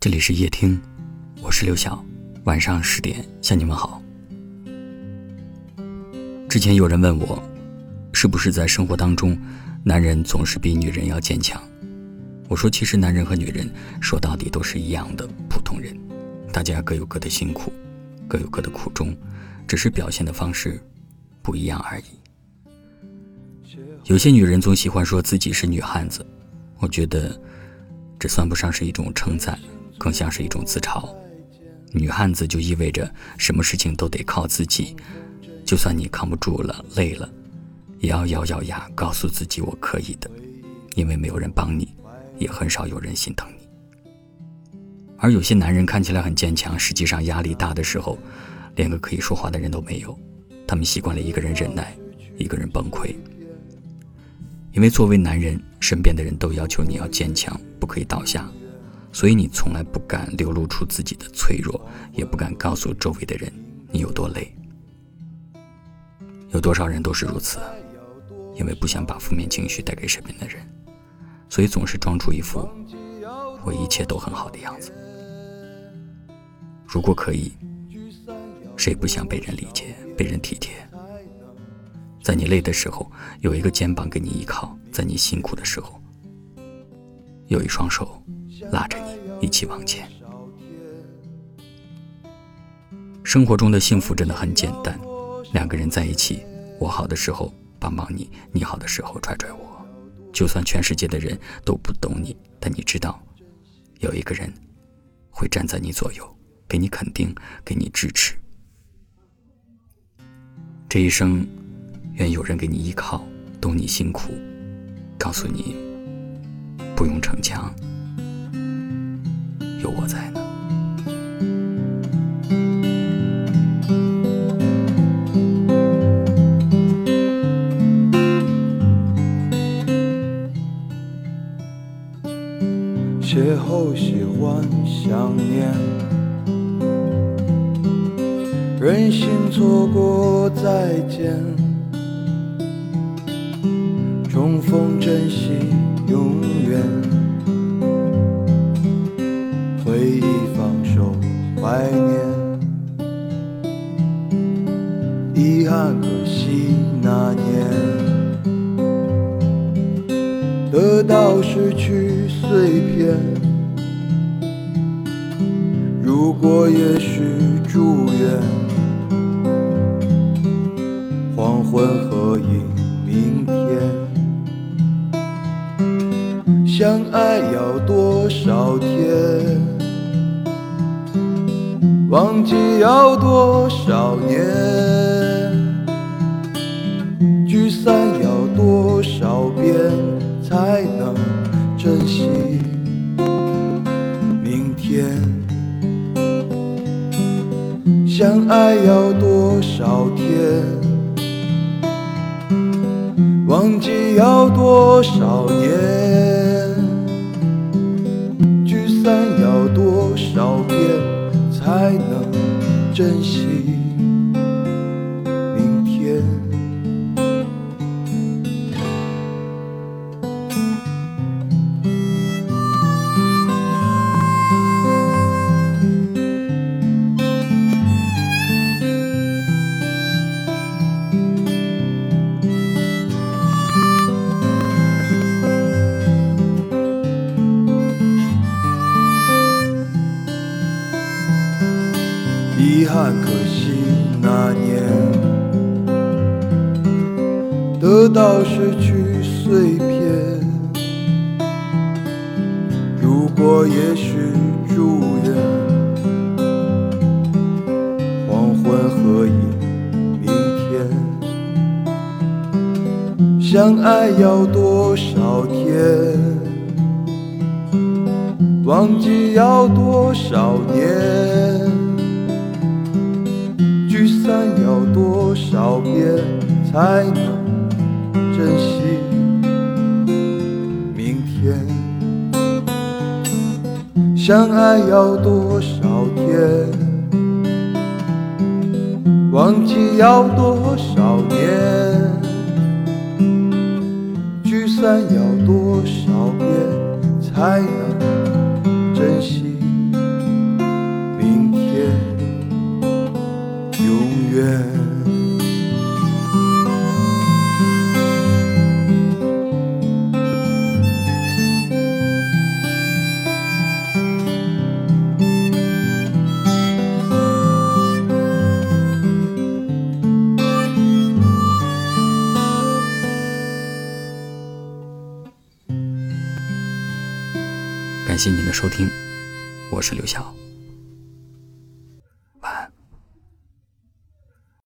这里是夜听，我是刘晓，晚上十点向你们好。之前有人问我，是不是在生活当中，男人总是比女人要坚强？我说，其实男人和女人说到底都是一样的普通人，大家各有各的辛苦，各有各的苦衷，只是表现的方式不一样而已。有些女人总喜欢说自己是女汉子，我觉得这算不上是一种称赞。更像是一种自嘲。女汉子就意味着什么事情都得靠自己，就算你扛不住了、累了，也要咬咬牙告诉自己我可以的，因为没有人帮你，也很少有人心疼你。而有些男人看起来很坚强，实际上压力大的时候，连个可以说话的人都没有。他们习惯了一个人忍耐，一个人崩溃。因为作为男人，身边的人都要求你要坚强，不可以倒下。所以你从来不敢流露出自己的脆弱，也不敢告诉周围的人你有多累。有多少人都是如此，因为不想把负面情绪带给身边的人，所以总是装出一副我一切都很好的样子。如果可以，谁不想被人理解、被人体贴？在你累的时候，有一个肩膀给你依靠；在你辛苦的时候，有一双手。拉着你一起往前。生活中的幸福真的很简单，两个人在一起，我好的时候帮帮你，你好的时候拽拽我。就算全世界的人都不懂你，但你知道，有一个人会站在你左右，给你肯定，给你支持。这一生，愿有人给你依靠，懂你辛苦，告诉你不用逞强。有我在呢。邂逅喜欢想念，任性错过再见，重逢珍惜永那年，得到失去碎片。如果也许祝愿，黄昏合影明天，相爱要多少天？忘记要多少年，要多少遍才能珍惜明天？相爱要多少天？忘记要多少年？聚散要多少遍？才能珍惜。遗憾，可惜那年得到失去碎片。如果也许祝愿黄昏合影明天，相爱要多少天？忘记要多少年？才能珍惜明天。相爱要多少天？忘记要多少年？聚散要多少遍？才能珍惜明天？永远。感谢您的收听，我是刘晓。